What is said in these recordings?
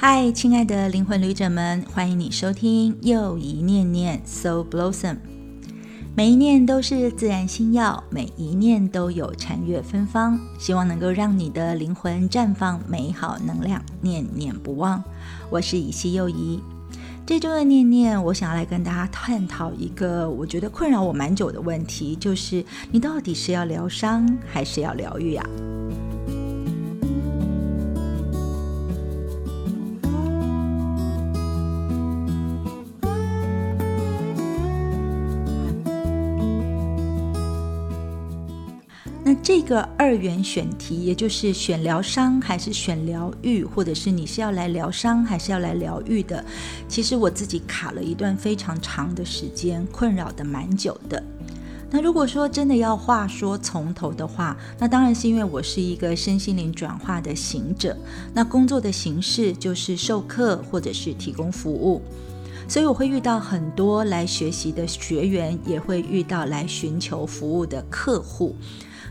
嗨，亲爱的灵魂旅者们，欢迎你收听又一念念 So Blossom。每一念都是自然心药，每一念都有禅悦芬芳，希望能够让你的灵魂绽放美好能量，念念不忘。我是以西又一。这周的念念，我想要来跟大家探讨一个我觉得困扰我蛮久的问题，就是你到底是要疗伤还是要疗愈啊？这个二元选题，也就是选疗伤还是选疗愈，或者是你是要来疗伤还是要来疗愈的，其实我自己卡了一段非常长的时间，困扰的蛮久的。那如果说真的要话说从头的话，那当然是因为我是一个身心灵转化的行者，那工作的形式就是授课或者是提供服务，所以我会遇到很多来学习的学员，也会遇到来寻求服务的客户。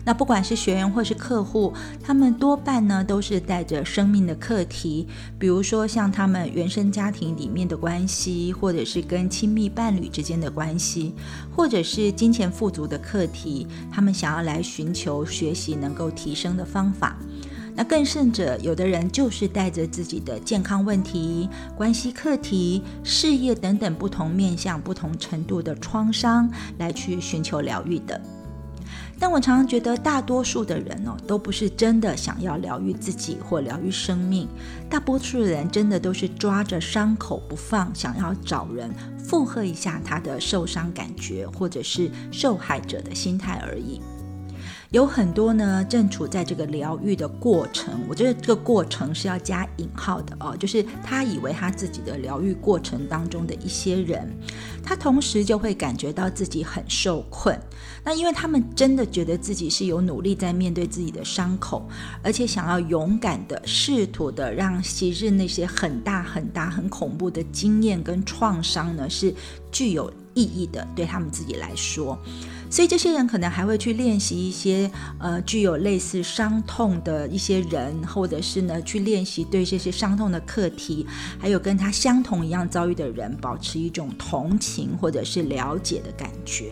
那不管是学员或是客户，他们多半呢都是带着生命的课题，比如说像他们原生家庭里面的关系，或者是跟亲密伴侣之间的关系，或者是金钱富足的课题，他们想要来寻求学习能够提升的方法。那更甚者，有的人就是带着自己的健康问题、关系课题、事业等等不同面向、不同程度的创伤来去寻求疗愈的。但我常常觉得，大多数的人哦，都不是真的想要疗愈自己或疗愈生命。大多数的人真的都是抓着伤口不放，想要找人附和一下他的受伤感觉，或者是受害者的心态而已。有很多呢，正处在这个疗愈的过程。我觉得这个过程是要加引号的哦，就是他以为他自己的疗愈过程当中的一些人，他同时就会感觉到自己很受困。那因为他们真的觉得自己是有努力在面对自己的伤口，而且想要勇敢的试图的让昔日那些很大很大很恐怖的经验跟创伤呢，是具有意义的，对他们自己来说。所以这些人可能还会去练习一些呃具有类似伤痛的一些人，或者是呢去练习对这些伤痛的课题，还有跟他相同一样遭遇的人保持一种同情或者是了解的感觉。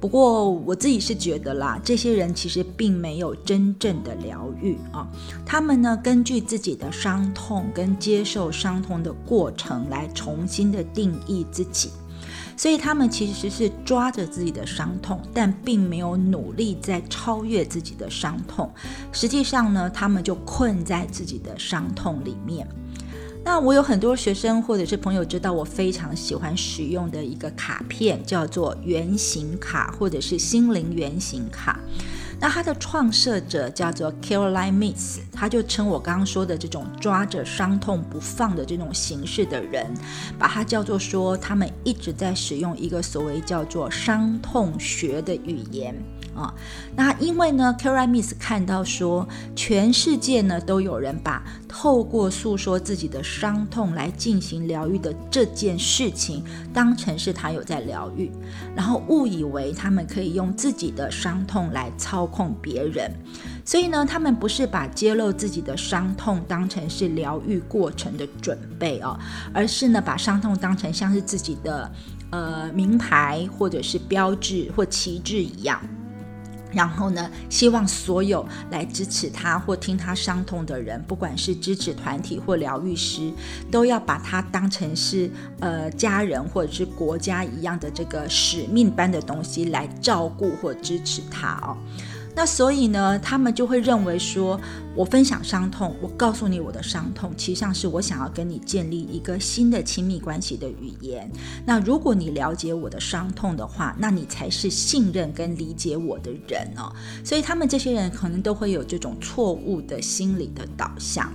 不过我自己是觉得啦，这些人其实并没有真正的疗愈啊，他们呢根据自己的伤痛跟接受伤痛的过程来重新的定义自己。所以他们其实是抓着自己的伤痛，但并没有努力在超越自己的伤痛。实际上呢，他们就困在自己的伤痛里面。那我有很多学生或者是朋友知道，我非常喜欢使用的一个卡片叫做原型卡，或者是心灵原型卡。那它的创设者叫做 Caroline Miss，他就称我刚刚说的这种抓着伤痛不放的这种形式的人，把它叫做说他们一直在使用一个所谓叫做伤痛学的语言。啊，那因为呢 c a r a m i s 看到说，全世界呢都有人把透过诉说自己的伤痛来进行疗愈的这件事情当成是他有在疗愈，然后误以为他们可以用自己的伤痛来操控别人，所以呢，他们不是把揭露自己的伤痛当成是疗愈过程的准备哦，而是呢把伤痛当成像是自己的呃名牌或者是标志或旗帜一样。然后呢，希望所有来支持他或听他伤痛的人，不管是支持团体或疗愈师，都要把他当成是呃家人或者是国家一样的这个使命般的东西来照顾或支持他哦。那所以呢，他们就会认为说，我分享伤痛，我告诉你我的伤痛，其实上是我想要跟你建立一个新的亲密关系的语言。那如果你了解我的伤痛的话，那你才是信任跟理解我的人哦。所以他们这些人可能都会有这种错误的心理的导向。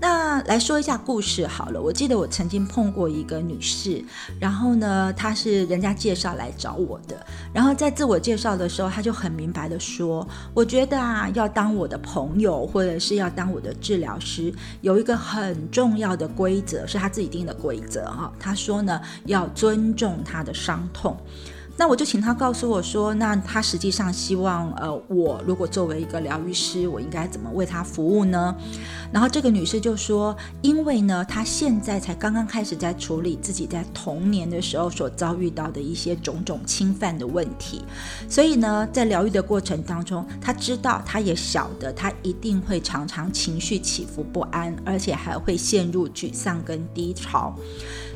那来说一下故事好了。我记得我曾经碰过一个女士，然后呢，她是人家介绍来找我的。然后在自我介绍的时候，她就很明白的说：“我觉得啊，要当我的朋友，或者是要当我的治疗师，有一个很重要的规则，是她自己定的规则哈。她说呢，要尊重她的伤痛。”那我就请他告诉我说，那他实际上希望，呃，我如果作为一个疗愈师，我应该怎么为他服务呢？然后这个女士就说，因为呢，她现在才刚刚开始在处理自己在童年的时候所遭遇到的一些种种侵犯的问题，所以呢，在疗愈的过程当中，她知道，她也晓得，她一定会常常情绪起伏不安，而且还会陷入沮丧跟低潮。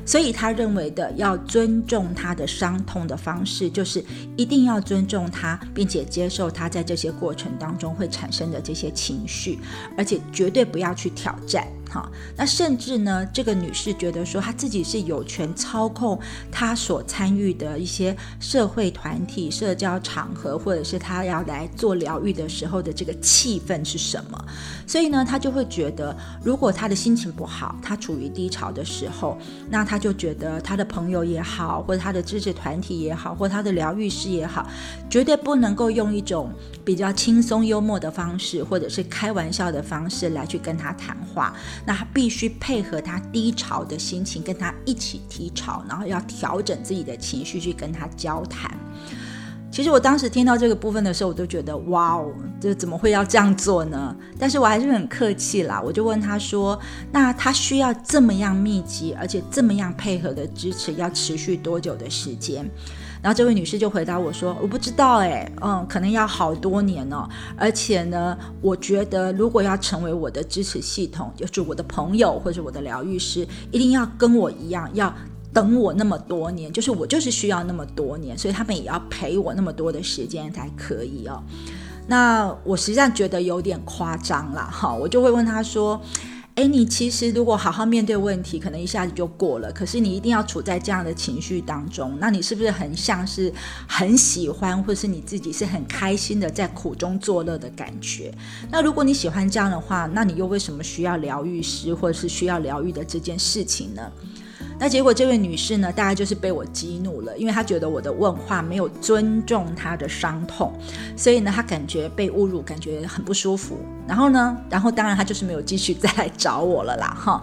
所以他认为的要尊重他的伤痛的方式，就是一定要尊重他，并且接受他在这些过程当中会产生的这些情绪，而且绝对不要去挑战。哈，那甚至呢，这个女士觉得说，她自己是有权操控她所参与的一些社会团体、社交场合，或者是她要来做疗愈的时候的这个气氛是什么。所以呢，她就会觉得，如果她的心情不好，她处于低潮的时候，那她就觉得她的朋友也好，或者她的支持团体也好，或她的疗愈师也好，绝对不能够用一种比较轻松幽默的方式，或者是开玩笑的方式来去跟她谈话。那他必须配合他低潮的心情，跟他一起低潮，然后要调整自己的情绪去跟他交谈。其实我当时听到这个部分的时候，我都觉得哇哦，这怎么会要这样做呢？但是我还是很客气啦，我就问他说：“那他需要这么样密集，而且这么样配合的支持，要持续多久的时间？”然后这位女士就回答我说：“我不知道，哎，嗯，可能要好多年哦。而且呢，我觉得如果要成为我的支持系统，就是我的朋友或者我的疗愈师，一定要跟我一样，要等我那么多年，就是我就是需要那么多年，所以他们也要陪我那么多的时间才可以哦。那我实际上觉得有点夸张了，哈，我就会问他说。”哎，你其实如果好好面对问题，可能一下子就过了。可是你一定要处在这样的情绪当中，那你是不是很像是很喜欢，或是你自己是很开心的在苦中作乐的感觉？那如果你喜欢这样的话，那你又为什么需要疗愈师，或者是需要疗愈的这件事情呢？那结果这位女士呢，大概就是被我激怒了，因为她觉得我的问话没有尊重她的伤痛，所以呢，她感觉被侮辱，感觉很不舒服。然后呢，然后当然她就是没有继续再来找我了啦，哈。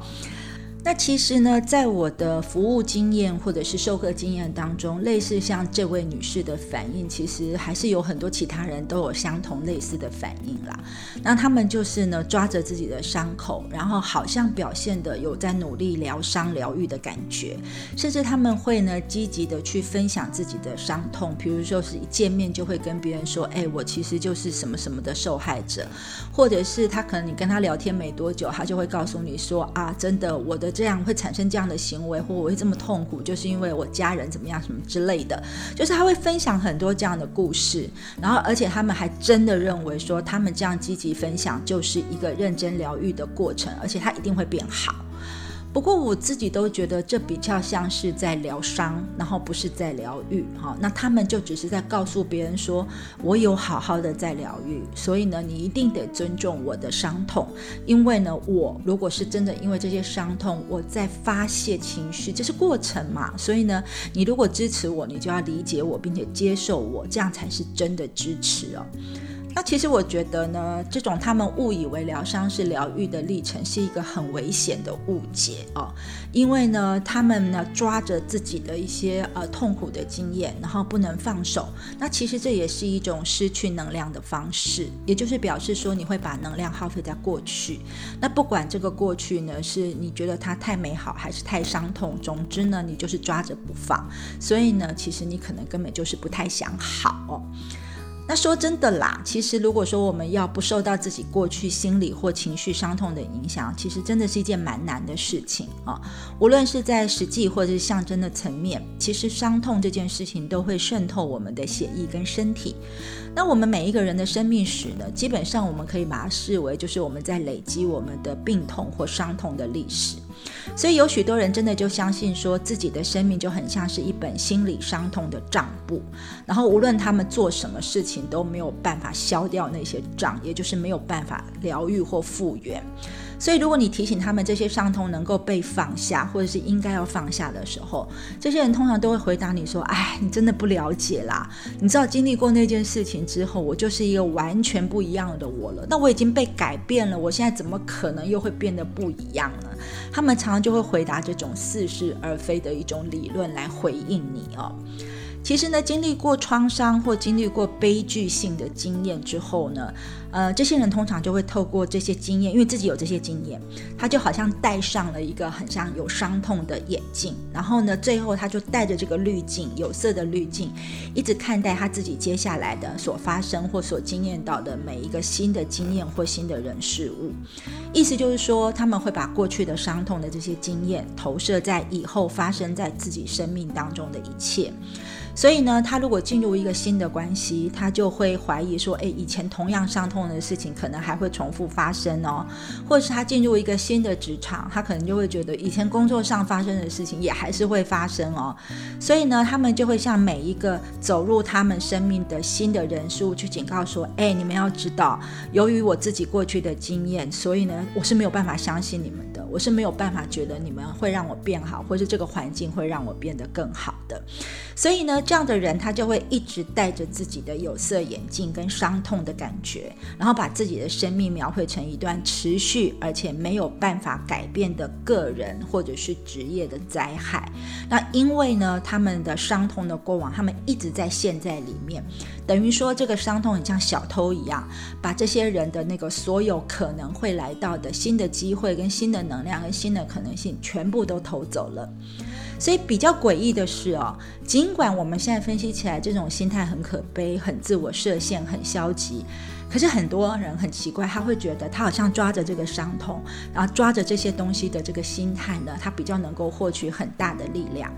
那其实呢，在我的服务经验或者是授课经验当中，类似像这位女士的反应，其实还是有很多其他人都有相同类似的反应啦。那他们就是呢，抓着自己的伤口，然后好像表现的有在努力疗伤疗愈的感觉，甚至他们会呢积极的去分享自己的伤痛，比如说是一见面就会跟别人说，哎，我其实就是什么什么的受害者，或者是他可能你跟他聊天没多久，他就会告诉你说，啊，真的我的。这样会产生这样的行为，或我会这么痛苦，就是因为我家人怎么样什么之类的，就是他会分享很多这样的故事，然后而且他们还真的认为说，他们这样积极分享就是一个认真疗愈的过程，而且他一定会变好。不过我自己都觉得这比较像是在疗伤，然后不是在疗愈哈。那他们就只是在告诉别人说，我有好好的在疗愈，所以呢，你一定得尊重我的伤痛，因为呢，我如果是真的因为这些伤痛我在发泄情绪，这是过程嘛。所以呢，你如果支持我，你就要理解我，并且接受我，这样才是真的支持哦。那其实我觉得呢，这种他们误以为疗伤是疗愈的历程，是一个很危险的误解哦。因为呢，他们呢抓着自己的一些呃痛苦的经验，然后不能放手。那其实这也是一种失去能量的方式，也就是表示说你会把能量耗费在过去。那不管这个过去呢，是你觉得它太美好，还是太伤痛，总之呢，你就是抓着不放。所以呢，其实你可能根本就是不太想好。那说真的啦，其实如果说我们要不受到自己过去心理或情绪伤痛的影响，其实真的是一件蛮难的事情啊。无论是在实际或者是象征的层面，其实伤痛这件事情都会渗透我们的血液跟身体。那我们每一个人的生命史呢，基本上我们可以把它视为就是我们在累积我们的病痛或伤痛的历史。所以有许多人真的就相信说自己的生命就很像是一本心理伤痛的账簿，然后无论他们做什么事情都没有办法消掉那些账，也就是没有办法疗愈或复原。所以，如果你提醒他们这些伤痛能够被放下，或者是应该要放下的时候，这些人通常都会回答你说：“哎，你真的不了解啦！你知道经历过那件事情之后，我就是一个完全不一样的我了。那我已经被改变了，我现在怎么可能又会变得不一样呢？”他们常常就会回答这种似是而非的一种理论来回应你哦。其实呢，经历过创伤或经历过悲剧性的经验之后呢，呃，这些人通常就会透过这些经验，因为自己有这些经验，他就好像戴上了一个很像有伤痛的眼镜，然后呢，最后他就带着这个滤镜，有色的滤镜，一直看待他自己接下来的所发生或所经验到的每一个新的经验或新的人事物。意思就是说，他们会把过去的伤痛的这些经验投射在以后发生在自己生命当中的一切。所以呢，他如果进入一个新的关系，他就会怀疑说，诶，以前同样伤痛的事情可能还会重复发生哦，或者是他进入一个新的职场，他可能就会觉得以前工作上发生的事情也还是会发生哦。所以呢，他们就会向每一个走入他们生命的新的人数去警告说，诶，你们要知道，由于我自己过去的经验，所以呢，我是没有办法相信你们我是没有办法觉得你们会让我变好，或者这个环境会让我变得更好的。所以呢。这样的人，他就会一直戴着自己的有色眼镜跟伤痛的感觉，然后把自己的生命描绘成一段持续而且没有办法改变的个人或者是职业的灾害。那因为呢，他们的伤痛的过往，他们一直在陷在里面，等于说这个伤痛很像小偷一样，把这些人的那个所有可能会来到的新的机会、跟新的能量、跟新的可能性，全部都偷走了。所以比较诡异的是哦，尽管我们现在分析起来这种心态很可悲、很自我设限、很消极。可是很多人很奇怪，他会觉得他好像抓着这个伤痛，然后抓着这些东西的这个心态呢，他比较能够获取很大的力量。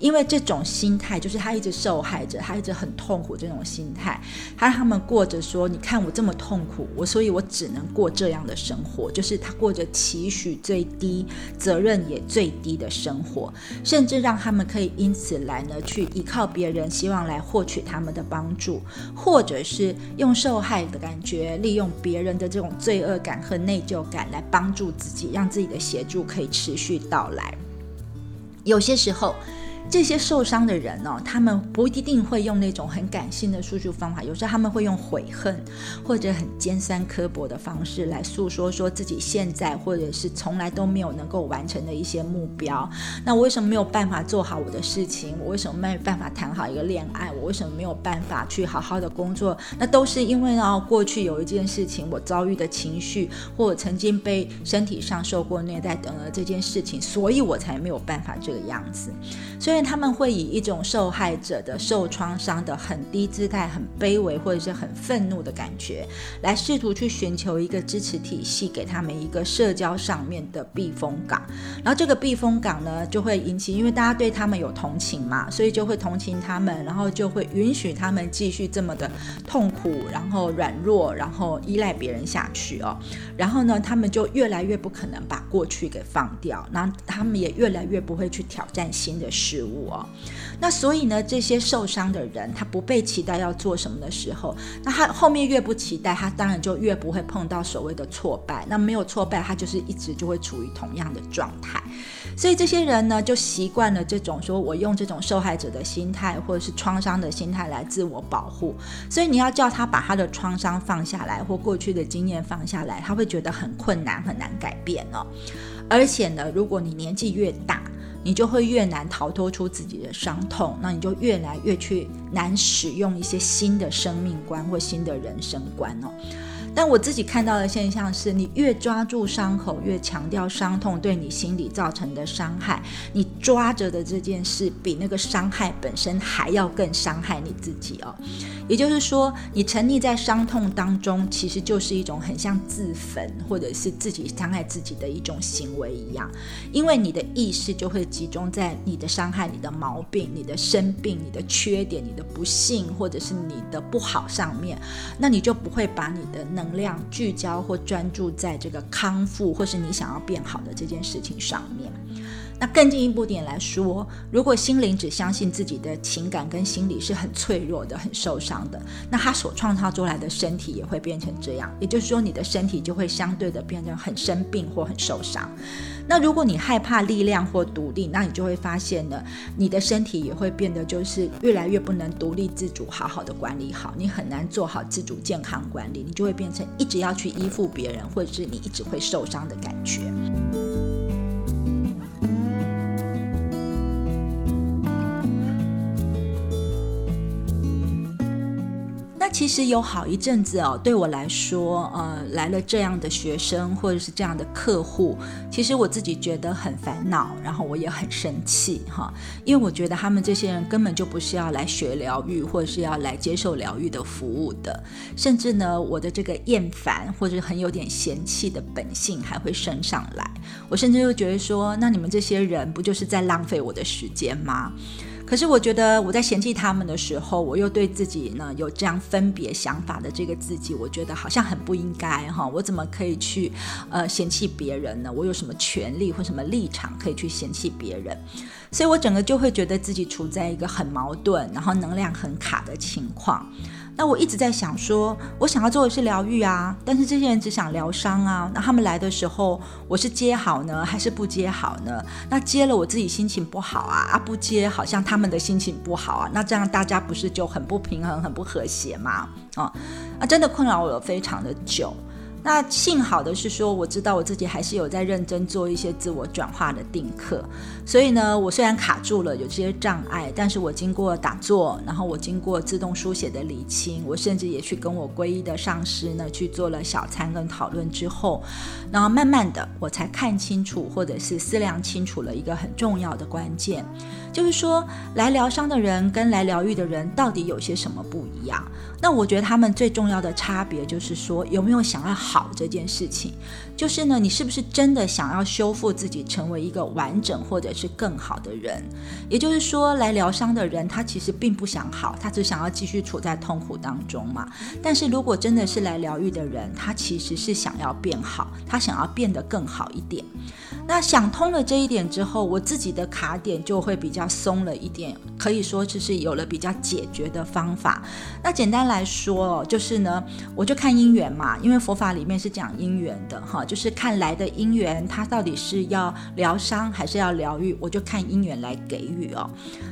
因为这种心态就是他一直受害者，他一直很痛苦这种心态，他让他们过着说：“你看我这么痛苦，我所以我只能过这样的生活。”就是他过着期许最低、责任也最低的生活，甚至让他们可以因此来呢去依靠别人，希望来获取他们的帮助，或者是用受害的感。觉利用别人的这种罪恶感和内疚感来帮助自己，让自己的协助可以持续到来。有些时候。这些受伤的人呢，他们不一定会用那种很感性的诉说方法，有时候他们会用悔恨或者很尖酸刻薄的方式来诉说，说自己现在或者是从来都没有能够完成的一些目标。那我为什么没有办法做好我的事情？我为什么没有办法谈好一个恋爱？我为什么没有办法去好好的工作？那都是因为呢，过去有一件事情，我遭遇的情绪，或我曾经被身体上受过虐待等的这件事情，所以我才没有办法这个样子。所以。他们会以一种受害者的受创伤的很低姿态、很卑微或者是很愤怒的感觉，来试图去寻求一个支持体系，给他们一个社交上面的避风港。然后这个避风港呢，就会引起，因为大家对他们有同情嘛，所以就会同情他们，然后就会允许他们继续这么的痛苦，然后软弱，然后依赖别人下去哦。然后呢，他们就越来越不可能把过去给放掉，然后他们也越来越不会去挑战新的事物。哦，那所以呢，这些受伤的人，他不被期待要做什么的时候，那他后面越不期待，他当然就越不会碰到所谓的挫败。那没有挫败，他就是一直就会处于同样的状态。所以这些人呢，就习惯了这种说我用这种受害者的心态或者是创伤的心态来自我保护。所以你要叫他把他的创伤放下来，或过去的经验放下来，他会觉得很困难，很难改变哦。而且呢，如果你年纪越大，你就会越难逃脱出自己的伤痛，那你就越来越去难使用一些新的生命观或新的人生观哦。但我自己看到的现象是，你越抓住伤口，越强调伤痛对你心理造成的伤害，你抓着的这件事比那个伤害本身还要更伤害你自己哦。也就是说，你沉溺在伤痛当中，其实就是一种很像自焚或者是自己伤害自己的一种行为一样，因为你的意识就会集中在你的伤害、你的毛病、你的生病、你的缺点、你的不幸或者是你的不好上面，那你就不会把你的能量聚焦或专注在这个康复或是你想要变好的这件事情上面。那更进一步点来说，如果心灵只相信自己的情感跟心理是很脆弱的、很受伤的，那他所创造出来的身体也会变成这样。也就是说，你的身体就会相对的变成很生病或很受伤。那如果你害怕力量或独立，那你就会发现呢，你的身体也会变得就是越来越不能独立自主、好好的管理好，你很难做好自主健康管理，你就会变成一直要去依附别人，或者是你一直会受伤的感觉。其实有好一阵子哦，对我来说，呃，来了这样的学生或者是这样的客户，其实我自己觉得很烦恼，然后我也很生气哈，因为我觉得他们这些人根本就不是要来学疗愈或者是要来接受疗愈的服务的，甚至呢，我的这个厌烦或者很有点嫌弃的本性还会升上来，我甚至又觉得说，那你们这些人不就是在浪费我的时间吗？可是我觉得我在嫌弃他们的时候，我又对自己呢有这样分别想法的这个自己，我觉得好像很不应该哈。我怎么可以去呃嫌弃别人呢？我有什么权利或什么立场可以去嫌弃别人？所以我整个就会觉得自己处在一个很矛盾，然后能量很卡的情况。那我一直在想，说我想要做的是疗愈啊，但是这些人只想疗伤啊。那他们来的时候，我是接好呢，还是不接好呢？那接了，我自己心情不好啊；啊，不接，好像他们的心情不好啊。那这样大家不是就很不平衡、很不和谐吗？啊，啊，真的困扰我了非常的久。那幸好的是说，我知道我自己还是有在认真做一些自我转化的定课，所以呢，我虽然卡住了有这些障碍，但是我经过打坐，然后我经过自动书写的理清，我甚至也去跟我皈依的上师呢去做了小餐跟讨论之后，然后慢慢的我才看清楚，或者是思量清楚了一个很重要的关键，就是说来疗伤的人跟来疗愈的人到底有些什么不一样？那我觉得他们最重要的差别就是说有没有想要。好这件事情，就是呢，你是不是真的想要修复自己，成为一个完整或者是更好的人？也就是说，来疗伤的人，他其实并不想好，他只想要继续处在痛苦当中嘛。但是如果真的是来疗愈的人，他其实是想要变好，他想要变得更好一点。那想通了这一点之后，我自己的卡点就会比较松了一点，可以说就是有了比较解决的方法。那简单来说，就是呢，我就看姻缘嘛，因为佛法里。面是讲姻缘的哈，就是看来的姻缘，它到底是要疗伤还是要疗愈，我就看姻缘来给予哦。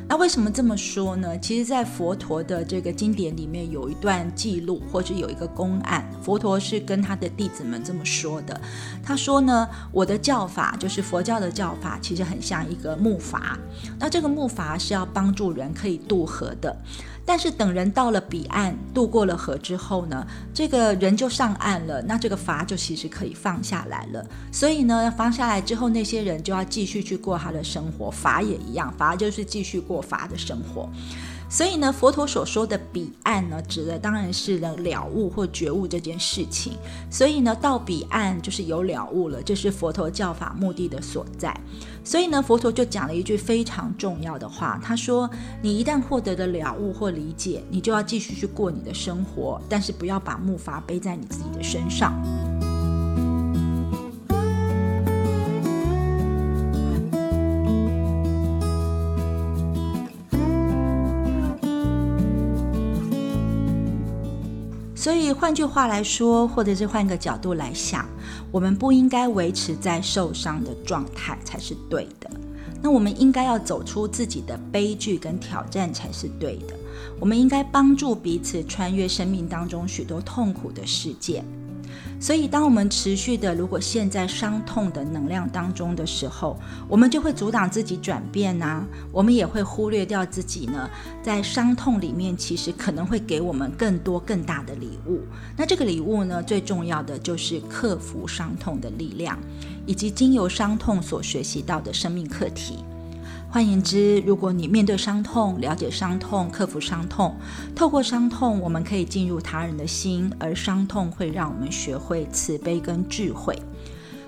那为什么这么说呢？其实，在佛陀的这个经典里面有一段记录，或者有一个公案，佛陀是跟他的弟子们这么说的。他说呢，我的教法就是佛教的教法，其实很像一个木筏。那这个木筏是要帮助人可以渡河的。但是等人到了彼岸，渡过了河之后呢，这个人就上岸了，那这个筏就其实可以放下来了。所以呢，放下来之后，那些人就要继续去过他的生活，筏也一样，筏就是继续过筏的生活。所以呢，佛陀所说的彼岸呢，指的当然是了了悟或觉悟这件事情。所以呢，到彼岸就是有了悟了，这是佛陀教法目的的所在。所以呢，佛陀就讲了一句非常重要的话，他说：“你一旦获得的了悟或理解，你就要继续去过你的生活，但是不要把木筏背在你自己的身上。”所以换句话来说，或者是换个角度来想，我们不应该维持在受伤的状态才是对的。那我们应该要走出自己的悲剧跟挑战才是对的。我们应该帮助彼此穿越生命当中许多痛苦的事件。所以，当我们持续的如果陷在伤痛的能量当中的时候，我们就会阻挡自己转变呐。我们也会忽略掉自己呢，在伤痛里面其实可能会给我们更多更大的礼物。那这个礼物呢，最重要的就是克服伤痛的力量，以及经由伤痛所学习到的生命课题。换言之，如果你面对伤痛、了解伤痛、克服伤痛，透过伤痛，我们可以进入他人的心，而伤痛会让我们学会慈悲跟智慧。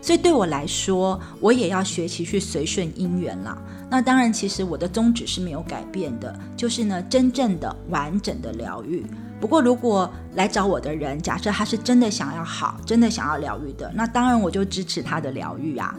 所以对我来说，我也要学习去随顺因缘了。那当然，其实我的宗旨是没有改变的，就是呢，真正的完整的疗愈。不过，如果来找我的人，假设他是真的想要好，真的想要疗愈的，那当然我就支持他的疗愈啊。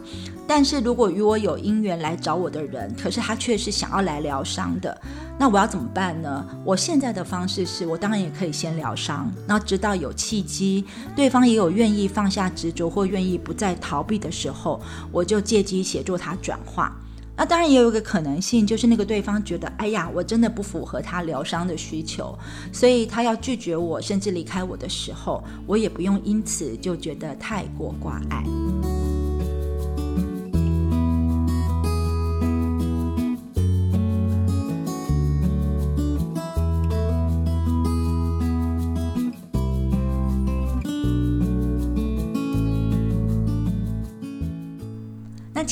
但是如果与我有因缘来找我的人，可是他却是想要来疗伤的，那我要怎么办呢？我现在的方式是我当然也可以先疗伤，那直到有契机，对方也有愿意放下执着或愿意不再逃避的时候，我就借机协助他转化。那当然也有一个可能性，就是那个对方觉得，哎呀，我真的不符合他疗伤的需求，所以他要拒绝我，甚至离开我的时候，我也不用因此就觉得太过挂碍。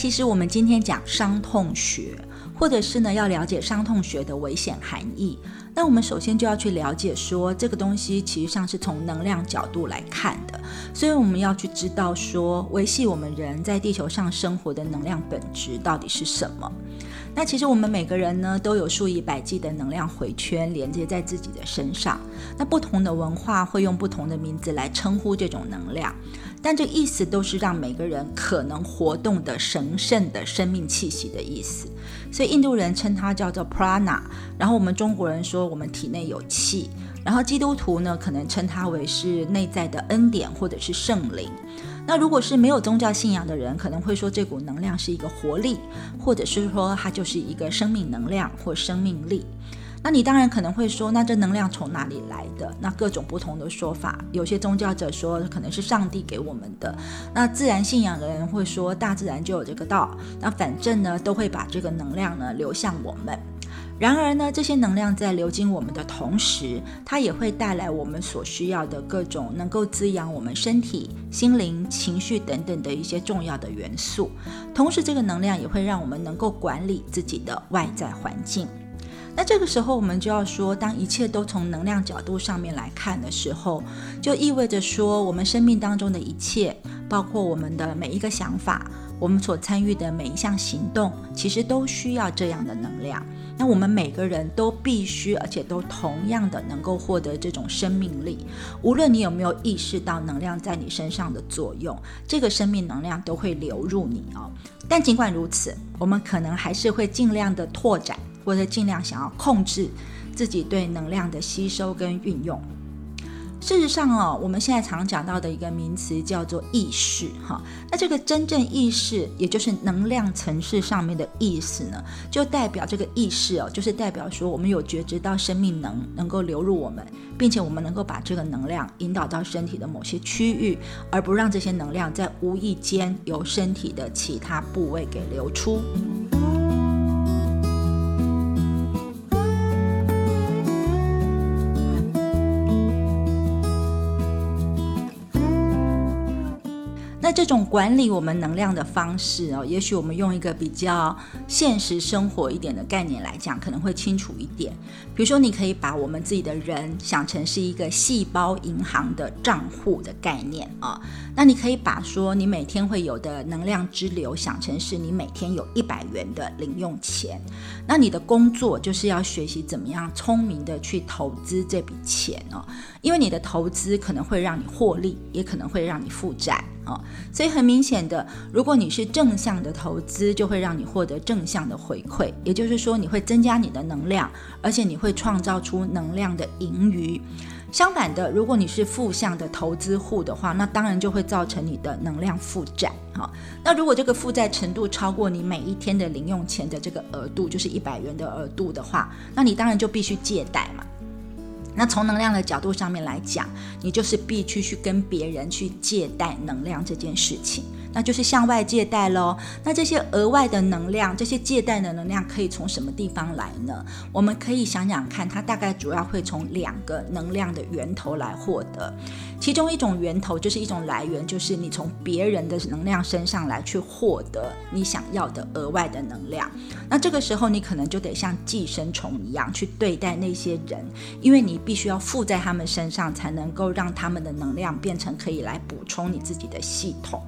其实我们今天讲伤痛学，或者是呢要了解伤痛学的危险含义，那我们首先就要去了解说这个东西其实上是从能量角度来看的，所以我们要去知道说维系我们人在地球上生活的能量本质到底是什么。那其实我们每个人呢都有数以百计的能量回圈连接在自己的身上，那不同的文化会用不同的名字来称呼这种能量。但这意思都是让每个人可能活动的神圣的生命气息的意思，所以印度人称它叫做 prana，然后我们中国人说我们体内有气，然后基督徒呢可能称它为是内在的恩典或者是圣灵。那如果是没有宗教信仰的人，可能会说这股能量是一个活力，或者是说它就是一个生命能量或生命力。那你当然可能会说，那这能量从哪里来的？那各种不同的说法，有些宗教者说可能是上帝给我们的，那自然信仰的人会说大自然就有这个道。那反正呢，都会把这个能量呢流向我们。然而呢，这些能量在流经我们的同时，它也会带来我们所需要的各种能够滋养我们身体、心灵、情绪等等的一些重要的元素。同时，这个能量也会让我们能够管理自己的外在环境。那这个时候，我们就要说，当一切都从能量角度上面来看的时候，就意味着说，我们生命当中的一切，包括我们的每一个想法，我们所参与的每一项行动，其实都需要这样的能量。那我们每个人都必须，而且都同样的能够获得这种生命力。无论你有没有意识到能量在你身上的作用，这个生命能量都会流入你哦。但尽管如此，我们可能还是会尽量的拓展。或者尽量想要控制自己对能量的吸收跟运用。事实上哦，我们现在常讲到的一个名词叫做意识哈。那这个真正意识，也就是能量层次上面的意思呢，就代表这个意识哦，就是代表说我们有觉知到生命能能够流入我们，并且我们能够把这个能量引导到身体的某些区域，而不让这些能量在无意间由身体的其他部位给流出。这种管理我们能量的方式哦，也许我们用一个比较现实生活一点的概念来讲，可能会清楚一点。比如说，你可以把我们自己的人想成是一个细胞银行的账户的概念啊。那你可以把说你每天会有的能量支流想成是你每天有一百元的零用钱。那你的工作就是要学习怎么样聪明的去投资这笔钱哦，因为你的投资可能会让你获利，也可能会让你负债。所以很明显的，如果你是正向的投资，就会让你获得正向的回馈，也就是说你会增加你的能量，而且你会创造出能量的盈余。相反的，如果你是负向的投资户的话，那当然就会造成你的能量负债。哈，那如果这个负债程度超过你每一天的零用钱的这个额度，就是一百元的额度的话，那你当然就必须借贷嘛。那从能量的角度上面来讲，你就是必须去跟别人去借贷能量这件事情。那就是向外借贷喽。那这些额外的能量，这些借贷的能量可以从什么地方来呢？我们可以想想看，它大概主要会从两个能量的源头来获得。其中一种源头就是一种来源，就是你从别人的能量身上来去获得你想要的额外的能量。那这个时候你可能就得像寄生虫一样去对待那些人，因为你必须要附在他们身上，才能够让他们的能量变成可以来补充你自己的系统。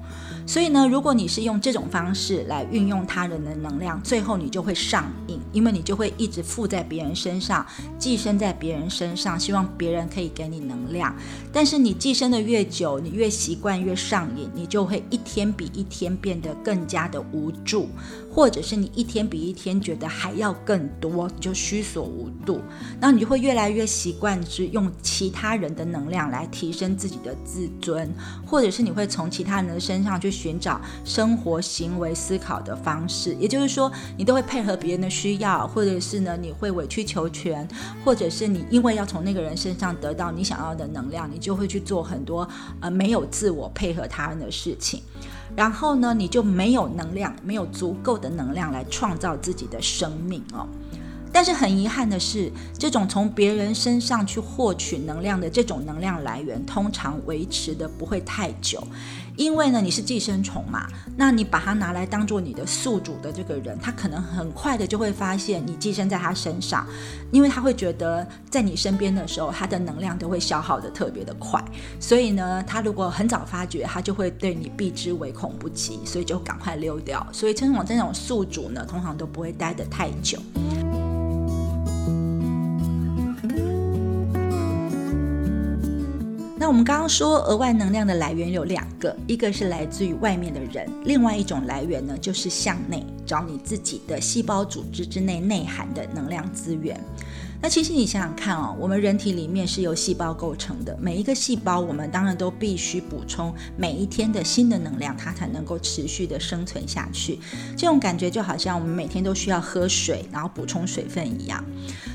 所以呢，如果你是用这种方式来运用他人的能量，最后你就会上瘾，因为你就会一直附在别人身上，寄生在别人身上，希望别人可以给你能量。但是你寄生的越久，你越习惯，越上瘾，你就会一天比一天变得更加的无助。或者是你一天比一天觉得还要更多，就虚所无度，那你就会越来越习惯是用其他人的能量来提升自己的自尊，或者是你会从其他人的身上去寻找生活、行为、思考的方式，也就是说，你都会配合别人的需要，或者是呢，你会委曲求全，或者是你因为要从那个人身上得到你想要的能量，你就会去做很多呃没有自我配合他人的事情。然后呢，你就没有能量，没有足够的能量来创造自己的生命哦。但是很遗憾的是，这种从别人身上去获取能量的这种能量来源，通常维持的不会太久，因为呢，你是寄生虫嘛，那你把它拿来当做你的宿主的这个人，他可能很快的就会发现你寄生在他身上，因为他会觉得在你身边的时候，他的能量都会消耗的特别的快，所以呢，他如果很早发觉，他就会对你避之唯恐不及，所以就赶快溜掉。所以这种这种宿主呢，通常都不会待得太久。那我们刚刚说，额外能量的来源有两个，一个是来自于外面的人，另外一种来源呢，就是向内找你自己的细胞组织之内内涵的能量资源。那其实你想想看哦，我们人体里面是由细胞构成的，每一个细胞，我们当然都必须补充每一天的新的能量，它才能够持续的生存下去。这种感觉就好像我们每天都需要喝水，然后补充水分一样。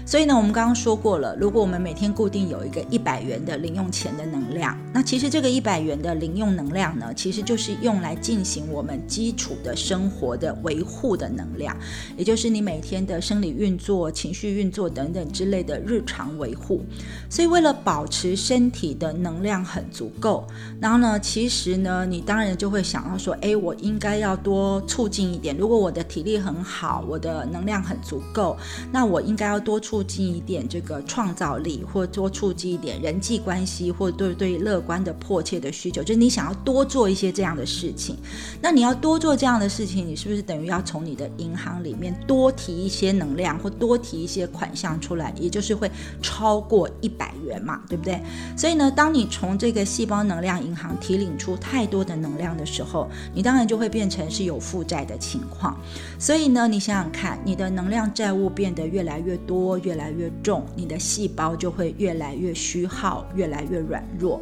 所以呢，我们刚刚说过了，如果我们每天固定有一个一百元的零用钱的能量，那其实这个一百元的零用能量呢，其实就是用来进行我们基础的生活的维护的能量，也就是你每天的生理运作、情绪运作等等。之类的日常维护，所以为了保持身体的能量很足够，然后呢，其实呢，你当然就会想要说，哎，我应该要多促进一点。如果我的体力很好，我的能量很足够，那我应该要多促进一点这个创造力，或多促进一点人际关系，或对对乐观的迫切的需求，就是你想要多做一些这样的事情。那你要多做这样的事情，你是不是等于要从你的银行里面多提一些能量，或多提一些款项出来？也就是会超过一百元嘛，对不对？所以呢，当你从这个细胞能量银行提领出太多的能量的时候，你当然就会变成是有负债的情况。所以呢，你想想看，你的能量债务变得越来越多、越来越重，你的细胞就会越来越虚耗、越来越软弱。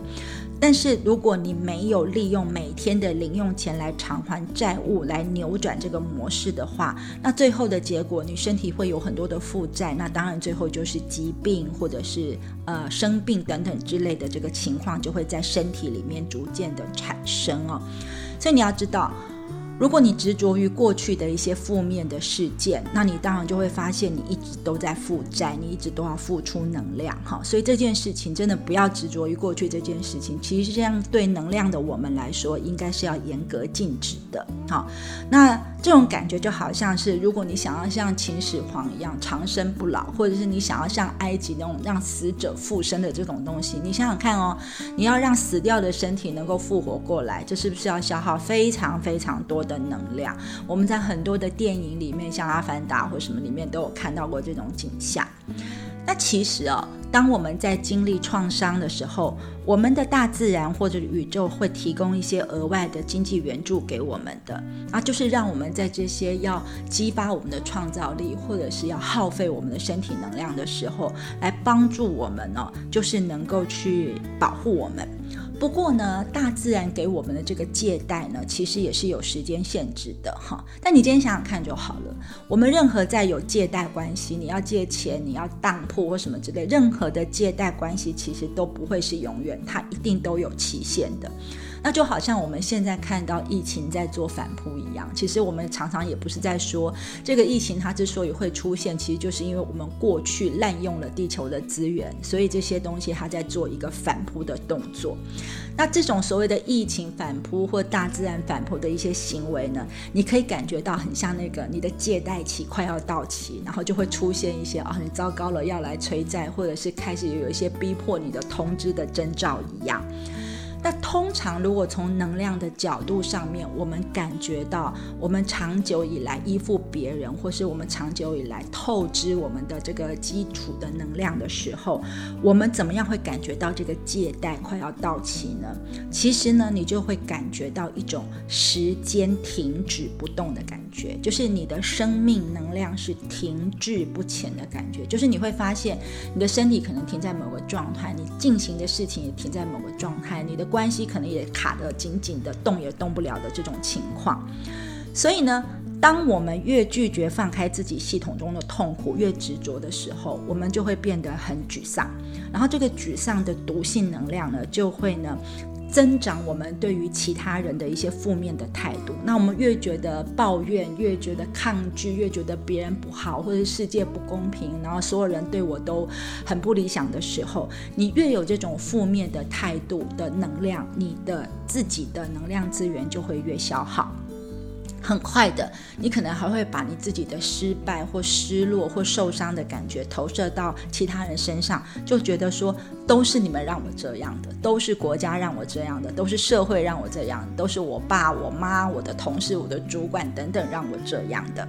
但是如果你没有利用每天的零用钱来偿还债务，来扭转这个模式的话，那最后的结果，你身体会有很多的负债，那当然最后就是疾病或者是呃生病等等之类的这个情况就会在身体里面逐渐的产生哦。所以你要知道。如果你执着于过去的一些负面的事件，那你当然就会发现你一直都在负债，你一直都要付出能量，哈。所以这件事情真的不要执着于过去这件事情，其实这样对能量的我们来说，应该是要严格禁止的，好。那这种感觉就好像是，如果你想要像秦始皇一样长生不老，或者是你想要像埃及那种让死者复生的这种东西，你想想看哦，你要让死掉的身体能够复活过来，这是不是要消耗非常非常多？的能量，我们在很多的电影里面，像《阿凡达》或什么里面都有看到过这种景象。那其实哦，当我们在经历创伤的时候，我们的大自然或者宇宙会提供一些额外的经济援助给我们的，啊，就是让我们在这些要激发我们的创造力，或者是要耗费我们的身体能量的时候，来帮助我们呢，就是能够去保护我们。不过呢，大自然给我们的这个借贷呢，其实也是有时间限制的哈。但你今天想想看就好了。我们任何在有借贷关系，你要借钱，你要当铺或什么之类，任何的借贷关系其实都不会是永远，它一定都有期限的。那就好像我们现在看到疫情在做反扑一样，其实我们常常也不是在说这个疫情它之所以会出现，其实就是因为我们过去滥用了地球的资源，所以这些东西它在做一个反扑的动作。那这种所谓的疫情反扑或大自然反扑的一些行为呢，你可以感觉到很像那个你的借贷期快要到期，然后就会出现一些啊，很糟糕了要来催债，或者是开始有一些逼迫你的通知的征兆一样。那通常，如果从能量的角度上面，我们感觉到我们长久以来依附别人，或是我们长久以来透支我们的这个基础的能量的时候，我们怎么样会感觉到这个借贷快要到期呢？其实呢，你就会感觉到一种时间停止不动的感觉，就是你的生命能量是停滞不前的感觉，就是你会发现你的身体可能停在某个状态，你进行的事情也停在某个状态，你的。关系可能也卡得紧紧的，动也动不了的这种情况。所以呢，当我们越拒绝放开自己系统中的痛苦，越执着的时候，我们就会变得很沮丧。然后这个沮丧的毒性能量呢，就会呢。增长我们对于其他人的一些负面的态度。那我们越觉得抱怨，越觉得抗拒，越觉得别人不好，或者世界不公平，然后所有人对我都很不理想的时候，你越有这种负面的态度的能量，你的自己的能量资源就会越消耗。很快的，你可能还会把你自己的失败或失落或受伤的感觉投射到其他人身上，就觉得说都是你们让我这样的，都是国家让我这样的，都是社会让我这样，都是我爸、我妈、我的同事、我的主管等等让我这样的。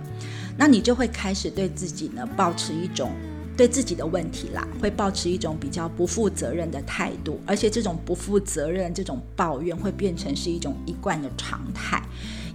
那你就会开始对自己呢，保持一种对自己的问题啦，会保持一种比较不负责任的态度，而且这种不负责任、这种抱怨会变成是一种一贯的常态。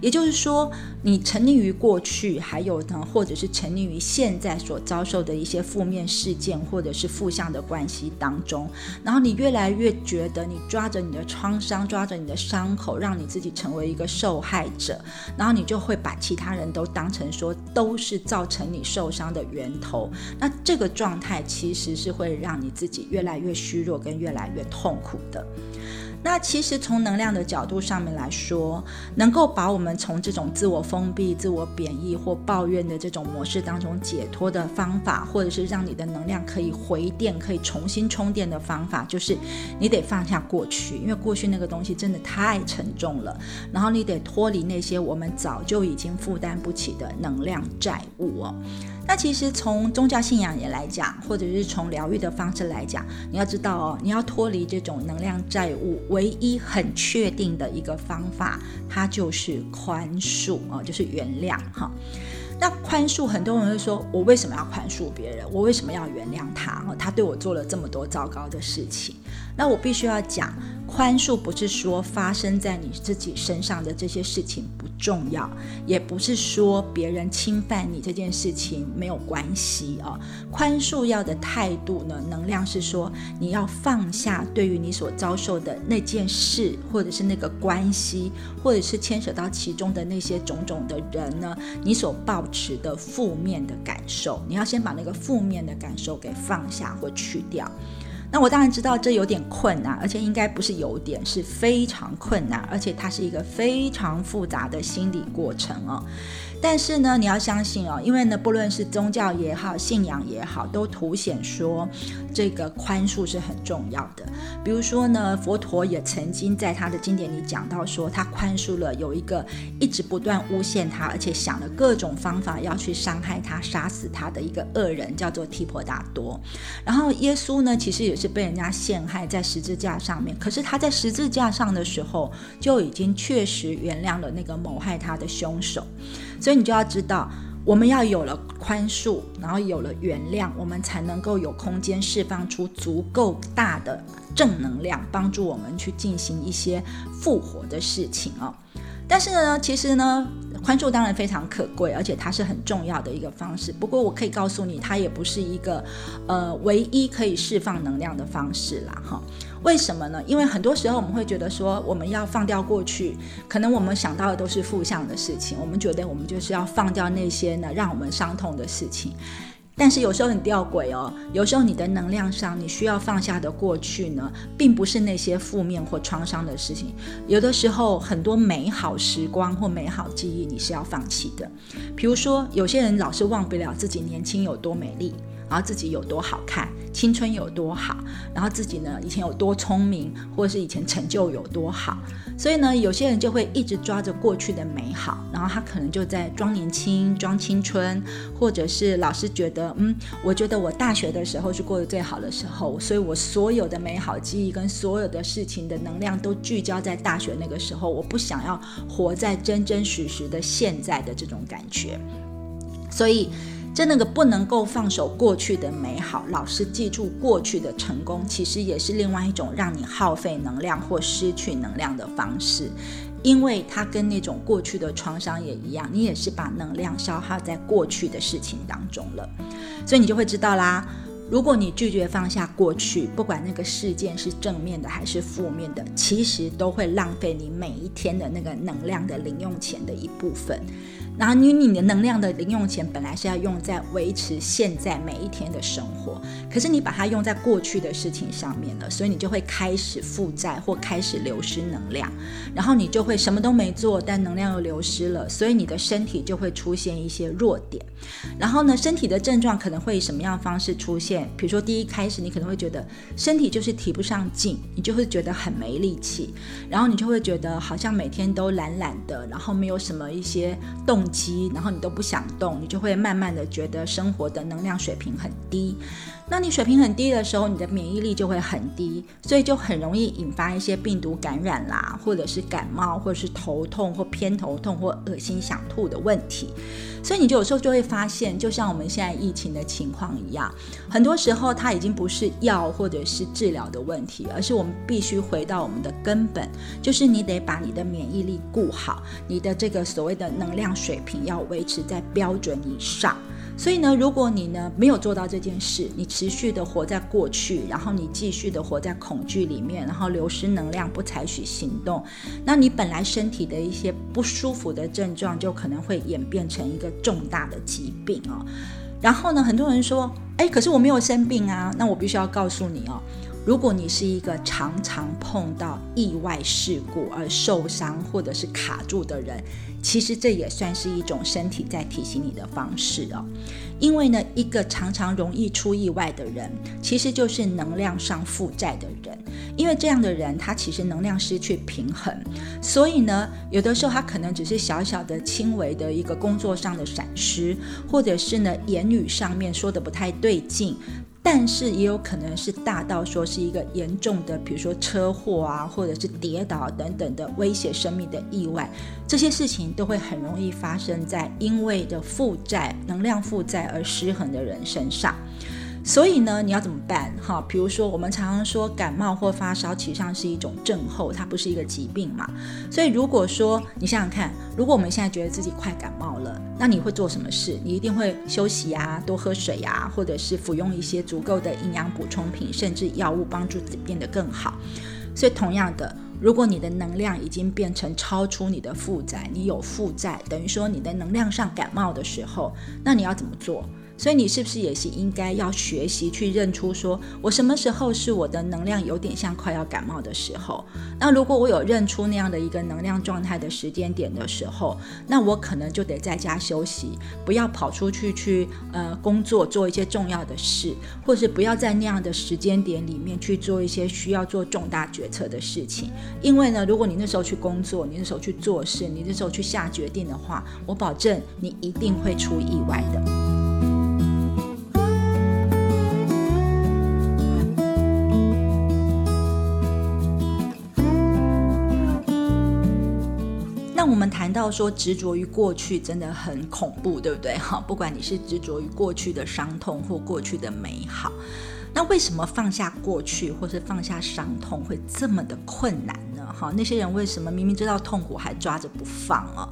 也就是说，你沉溺于过去，还有呢，或者是沉溺于现在所遭受的一些负面事件，或者是负向的关系当中，然后你越来越觉得你抓着你的创伤，抓着你的伤口，让你自己成为一个受害者，然后你就会把其他人都当成说都是造成你受伤的源头。那这个状态其实是会让你自己越来越虚弱，跟越来越痛苦的。那其实从能量的角度上面来说，能够把我们从这种自我封闭、自我贬义或抱怨的这种模式当中解脱的方法，或者是让你的能量可以回电、可以重新充电的方法，就是你得放下过去，因为过去那个东西真的太沉重了。然后你得脱离那些我们早就已经负担不起的能量债务哦。那其实从宗教信仰也来讲，或者是从疗愈的方式来讲，你要知道哦，你要脱离这种能量债务，唯一很确定的一个方法，它就是宽恕啊，就是原谅哈。那宽恕，很多人会说，我为什么要宽恕别人？我为什么要原谅他？哈，他对我做了这么多糟糕的事情。那我必须要讲，宽恕不是说发生在你自己身上的这些事情重要，也不是说别人侵犯你这件事情没有关系啊。宽恕要的态度呢，能量是说你要放下对于你所遭受的那件事，或者是那个关系，或者是牵扯到其中的那些种种的人呢，你所抱持的负面的感受，你要先把那个负面的感受给放下或去掉。那我当然知道这有点困难，而且应该不是有点，是非常困难，而且它是一个非常复杂的心理过程哦。但是呢，你要相信哦，因为呢，不论是宗教也好，信仰也好，都凸显说这个宽恕是很重要的。比如说呢，佛陀也曾经在他的经典里讲到说，他宽恕了有一个一直不断诬陷他，而且想了各种方法要去伤害他、杀死他的一个恶人，叫做提婆达多。然后耶稣呢，其实也是被人家陷害在十字架上面，可是他在十字架上的时候，就已经确实原谅了那个谋害他的凶手。所以你就要知道，我们要有了宽恕，然后有了原谅，我们才能够有空间释放出足够大的正能量，帮助我们去进行一些复活的事情哦。但是呢，其实呢，宽恕当然非常可贵，而且它是很重要的一个方式。不过我可以告诉你，它也不是一个呃唯一可以释放能量的方式啦，哈。为什么呢？因为很多时候我们会觉得说，我们要放掉过去，可能我们想到的都是负向的事情。我们觉得我们就是要放掉那些呢让我们伤痛的事情。但是有时候很吊诡哦，有时候你的能量上你需要放下的过去呢，并不是那些负面或创伤的事情。有的时候很多美好时光或美好记忆你是要放弃的。比如说，有些人老是忘不了自己年轻有多美丽。然后自己有多好看，青春有多好，然后自己呢以前有多聪明，或者是以前成就有多好，所以呢有些人就会一直抓着过去的美好，然后他可能就在装年轻、装青春，或者是老是觉得，嗯，我觉得我大学的时候是过得最好的时候，所以我所有的美好记忆跟所有的事情的能量都聚焦在大学那个时候，我不想要活在真真实实的现在的这种感觉，所以。这那个不能够放手过去的美好，老是记住过去的成功，其实也是另外一种让你耗费能量或失去能量的方式，因为它跟那种过去的创伤也一样，你也是把能量消耗在过去的事情当中了，所以你就会知道啦。如果你拒绝放下过去，不管那个事件是正面的还是负面的，其实都会浪费你每一天的那个能量的零用钱的一部分。然后你你的能量的零用钱本来是要用在维持现在每一天的生活，可是你把它用在过去的事情上面了，所以你就会开始负债或开始流失能量，然后你就会什么都没做，但能量又流失了，所以你的身体就会出现一些弱点。然后呢，身体的症状可能会以什么样方式出现？比如说第一开始你可能会觉得身体就是提不上劲，你就会觉得很没力气，然后你就会觉得好像每天都懒懒的，然后没有什么一些动。机，然后你都不想动，你就会慢慢的觉得生活的能量水平很低。那你水平很低的时候，你的免疫力就会很低，所以就很容易引发一些病毒感染啦，或者是感冒，或者是头痛或偏头痛或恶心想吐的问题。所以你就有时候就会发现，就像我们现在疫情的情况一样，很多时候它已经不是药或者是治疗的问题，而是我们必须回到我们的根本，就是你得把你的免疫力顾好，你的这个所谓的能量水平要维持在标准以上。所以呢，如果你呢没有做到这件事，你持续的活在过去，然后你继续的活在恐惧里面，然后流失能量，不采取行动，那你本来身体的一些不舒服的症状就可能会演变成一个重大的疾病哦。然后呢，很多人说，哎，可是我没有生病啊，那我必须要告诉你哦。如果你是一个常常碰到意外事故而受伤或者是卡住的人，其实这也算是一种身体在提醒你的方式哦。因为呢，一个常常容易出意外的人，其实就是能量上负债的人。因为这样的人，他其实能量失去平衡，所以呢，有的时候他可能只是小小的、轻微的一个工作上的闪失，或者是呢，言语上面说的不太对劲。但是也有可能是大到说是一个严重的，比如说车祸啊，或者是跌倒等等的威胁生命的意外，这些事情都会很容易发生在因为的负债、能量负债而失衡的人身上。所以呢，你要怎么办？哈，比如说我们常常说感冒或发烧，其实上是一种症候，它不是一个疾病嘛。所以如果说你想想看，如果我们现在觉得自己快感冒了，那你会做什么事？你一定会休息呀，多喝水呀，或者是服用一些足够的营养补充品，甚至药物帮助自己变得更好。所以同样的，如果你的能量已经变成超出你的负债，你有负债，等于说你的能量上感冒的时候，那你要怎么做？所以你是不是也是应该要学习去认出，说我什么时候是我的能量有点像快要感冒的时候？那如果我有认出那样的一个能量状态的时间点的时候，那我可能就得在家休息，不要跑出去去呃工作做一些重要的事，或是不要在那样的时间点里面去做一些需要做重大决策的事情。因为呢，如果你那时候去工作，你那时候去做事，你那时候去下决定的话，我保证你一定会出意外的。到说执着于过去真的很恐怖，对不对？哈，不管你是执着于过去的伤痛或过去的美好，那为什么放下过去或是放下伤痛会这么的困难呢？哈，那些人为什么明明知道痛苦还抓着不放啊？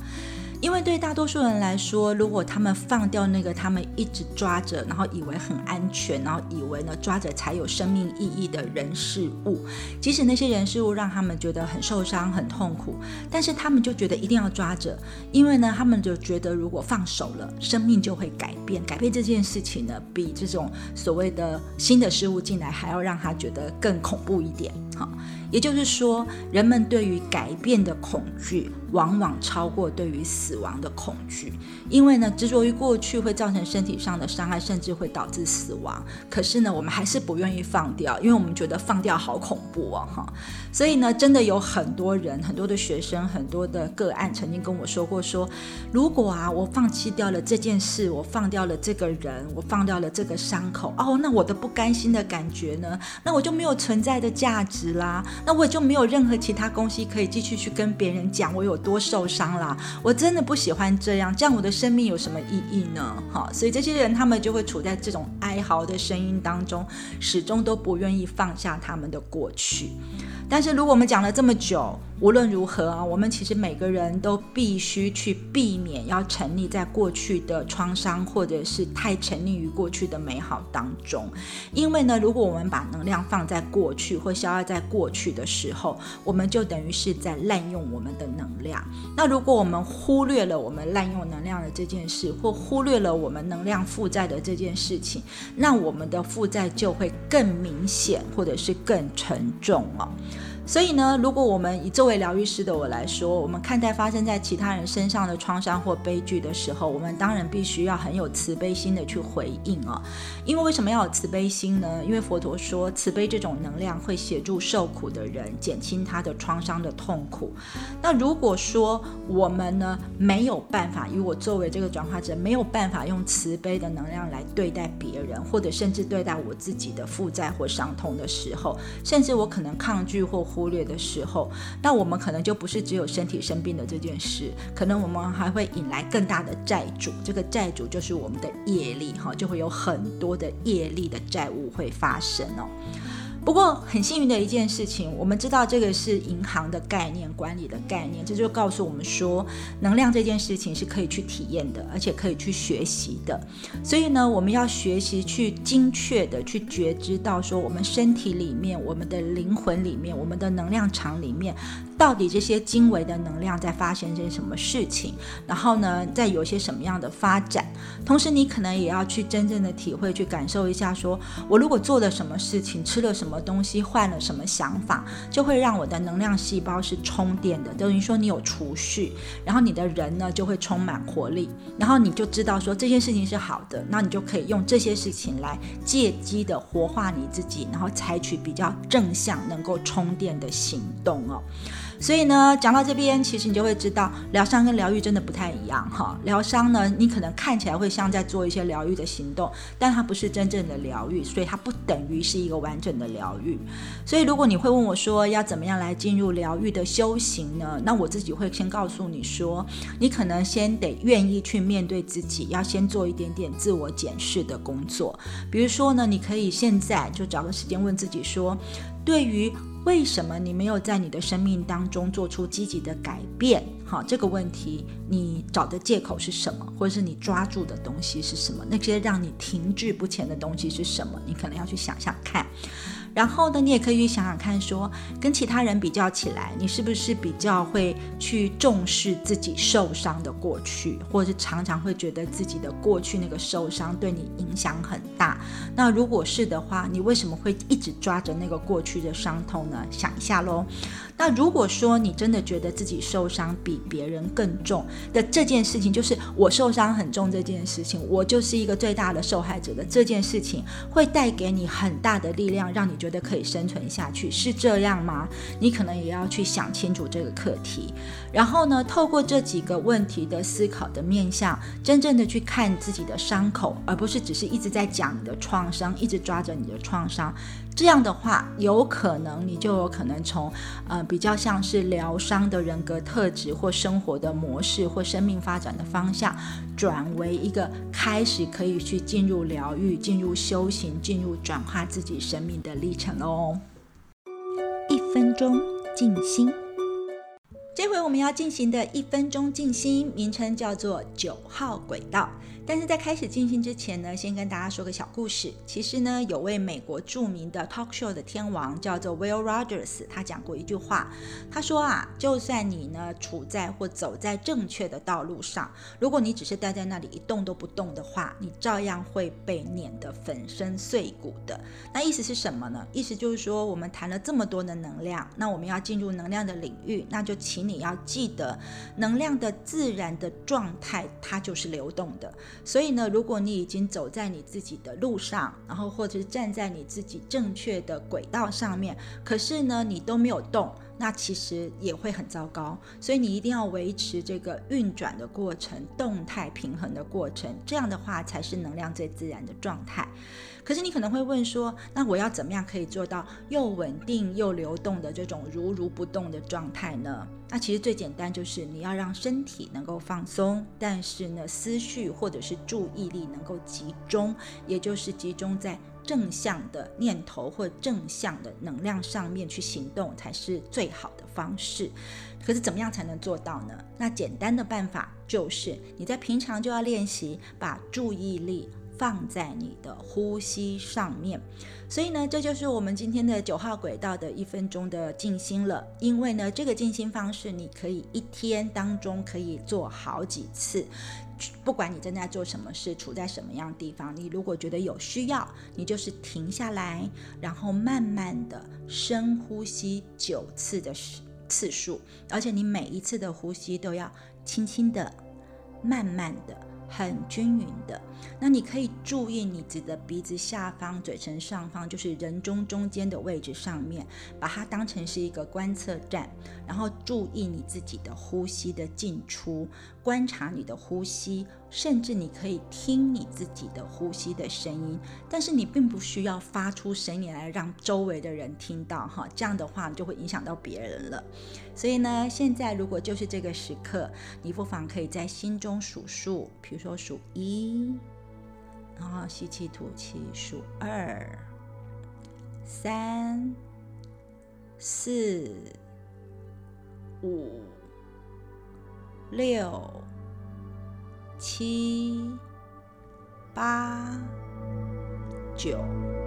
因为对大多数人来说，如果他们放掉那个他们一直抓着，然后以为很安全，然后以为呢抓着才有生命意义的人事物，即使那些人事物让他们觉得很受伤、很痛苦，但是他们就觉得一定要抓着，因为呢他们就觉得如果放手了，生命就会改变。改变这件事情呢，比这种所谓的新的事物进来还要让他觉得更恐怖一点。好。也就是说，人们对于改变的恐惧，往往超过对于死亡的恐惧。因为呢，执着于过去会造成身体上的伤害，甚至会导致死亡。可是呢，我们还是不愿意放掉，因为我们觉得放掉好恐怖哦，哈。所以呢，真的有很多人、很多的学生、很多的个案曾经跟我说过：说如果啊，我放弃掉了这件事，我放掉了这个人，我放掉了这个伤口，哦，那我的不甘心的感觉呢？那我就没有存在的价值啦。那我也就没有任何其他东西可以继续去跟别人讲我有多受伤啦。我真的不喜欢这样，这样我的生命有什么意义呢？哈，所以这些人他们就会处在这种哀嚎的声音当中，始终都不愿意放下他们的过去。但是如果我们讲了这么久，无论如何啊，我们其实每个人都必须去避免要沉溺在过去的创伤，或者是太沉溺于过去的美好当中。因为呢，如果我们把能量放在过去或消耗在过去的时候，我们就等于是在滥用我们的能量。那如果我们忽略了我们滥用能量的这件事，或忽略了我们能量负债的这件事情，那我们的负债就会更明显，或者是更沉重哦。所以呢，如果我们以作为疗愈师的我来说，我们看待发生在其他人身上的创伤或悲剧的时候，我们当然必须要很有慈悲心的去回应哦。因为为什么要有慈悲心呢？因为佛陀说，慈悲这种能量会协助受苦的人减轻他的创伤的痛苦。那如果说我们呢没有办法，以我作为这个转化者没有办法用慈悲的能量来对待别人，或者甚至对待我自己的负债或伤痛的时候，甚至我可能抗拒或忽略的时候，那我们可能就不是只有身体生病的这件事，可能我们还会引来更大的债主。这个债主就是我们的业力，哈，就会有很多的业力的债务会发生哦。不过很幸运的一件事情，我们知道这个是银行的概念、管理的概念，这就告诉我们说，能量这件事情是可以去体验的，而且可以去学习的。所以呢，我们要学习去精确的去觉知到说，我们身体里面、我们的灵魂里面、我们的能量场里面，到底这些经纬的能量在发生些什么事情，然后呢，在有些什么样的发展。同时，你可能也要去真正的体会、去感受一下，说我如果做了什么事情，吃了什么。什么东西换了什么想法，就会让我的能量细胞是充电的，等于说你有储蓄，然后你的人呢就会充满活力，然后你就知道说这件事情是好的，那你就可以用这些事情来借机的活化你自己，然后采取比较正向、能够充电的行动哦。所以呢，讲到这边，其实你就会知道，疗伤跟疗愈真的不太一样哈。疗伤呢，你可能看起来会像在做一些疗愈的行动，但它不是真正的疗愈，所以它不等于是一个完整的疗愈。所以，如果你会问我说要怎么样来进入疗愈的修行呢？那我自己会先告诉你说，你可能先得愿意去面对自己，要先做一点点自我检视的工作。比如说呢，你可以现在就找个时间问自己说，对于。为什么你没有在你的生命当中做出积极的改变？好，这个问题你找的借口是什么？或者是你抓住的东西是什么？那些让你停滞不前的东西是什么？你可能要去想想看。然后呢，你也可以去想想看，说跟其他人比较起来，你是不是比较会去重视自己受伤的过去，或者是常常会觉得自己的过去那个受伤对你影响很大？那如果是的话，你为什么会一直抓着那个过去的伤痛呢？想一下喽。那如果说你真的觉得自己受伤比别人更重的这件事情，就是我受伤很重这件事情，我就是一个最大的受害者的这件事情，会带给你很大的力量，让你觉得可以生存下去，是这样吗？你可能也要去想清楚这个课题。然后呢，透过这几个问题的思考的面向，真正的去看自己的伤口，而不是只是一直在讲你的创伤，一直抓着你的创伤。这样的话，有可能你就有可能从呃比较像是疗伤的人格特质或生活的模式或生命发展的方向，转为一个开始可以去进入疗愈、进入修行、进入转化自己生命的历程哦。一分钟静心，这回我们要进行的一分钟静心，名称叫做九号轨道。但是在开始进行之前呢，先跟大家说个小故事。其实呢，有位美国著名的 talk show 的天王叫做 Will Rogers，他讲过一句话，他说啊，就算你呢处在或走在正确的道路上，如果你只是待在那里一动都不动的话，你照样会被碾得粉身碎骨的。那意思是什么呢？意思就是说，我们谈了这么多的能量，那我们要进入能量的领域，那就请你要记得，能量的自然的状态，它就是流动的。所以呢，如果你已经走在你自己的路上，然后或者是站在你自己正确的轨道上面，可是呢，你都没有动，那其实也会很糟糕。所以你一定要维持这个运转的过程，动态平衡的过程，这样的话才是能量最自然的状态。可是你可能会问说，那我要怎么样可以做到又稳定又流动的这种如如不动的状态呢？那其实最简单就是你要让身体能够放松，但是呢，思绪或者是注意力能够集中，也就是集中在正向的念头或正向的能量上面去行动，才是最好的方式。可是怎么样才能做到呢？那简单的办法就是你在平常就要练习把注意力。放在你的呼吸上面，所以呢，这就是我们今天的九号轨道的一分钟的静心了。因为呢，这个静心方式你可以一天当中可以做好几次，不管你正在做什么事，处在什么样的地方，你如果觉得有需要，你就是停下来，然后慢慢的深呼吸九次的次次数，而且你每一次的呼吸都要轻轻的、慢慢的。很均匀的，那你可以注意你自己的鼻子下方、嘴唇上方，就是人中中间的位置上面，把它当成是一个观测站，然后注意你自己的呼吸的进出，观察你的呼吸，甚至你可以听你自己的呼吸的声音，但是你并不需要发出声音来让周围的人听到哈，这样的话就会影响到别人了。所以呢，现在如果就是这个时刻，你不妨可以在心中数数，比如说数一，然后吸气吐气数二、三、四、五、六、七、八、九。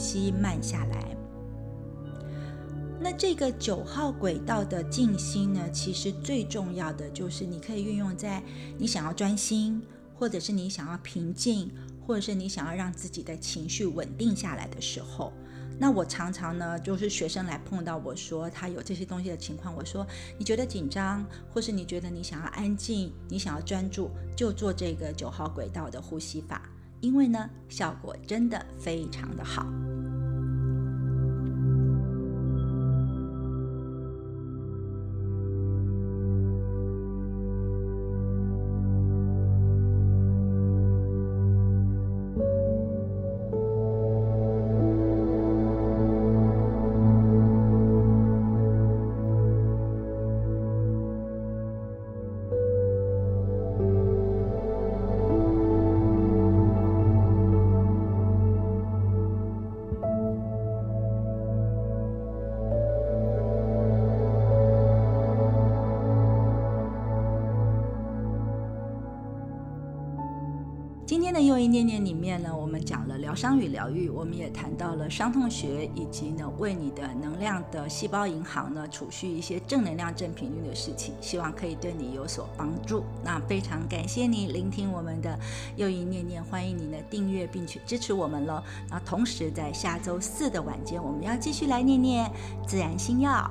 吸慢下来。那这个九号轨道的静心呢，其实最重要的就是你可以运用在你想要专心，或者是你想要平静，或者是你想要让自己的情绪稳定下来的时候。那我常常呢，就是学生来碰到我说他有这些东西的情况，我说你觉得紧张，或是你觉得你想要安静，你想要专注，就做这个九号轨道的呼吸法。因为呢，效果真的非常的好。伤与疗愈，我们也谈到了伤痛学，以及呢为你的能量的细胞银行呢储蓄一些正能量正频率的事情，希望可以对你有所帮助。那非常感谢你聆听我们的又一念念，欢迎你呢订阅并且支持我们喽。那同时在下周四的晚间，我们要继续来念念自然星耀。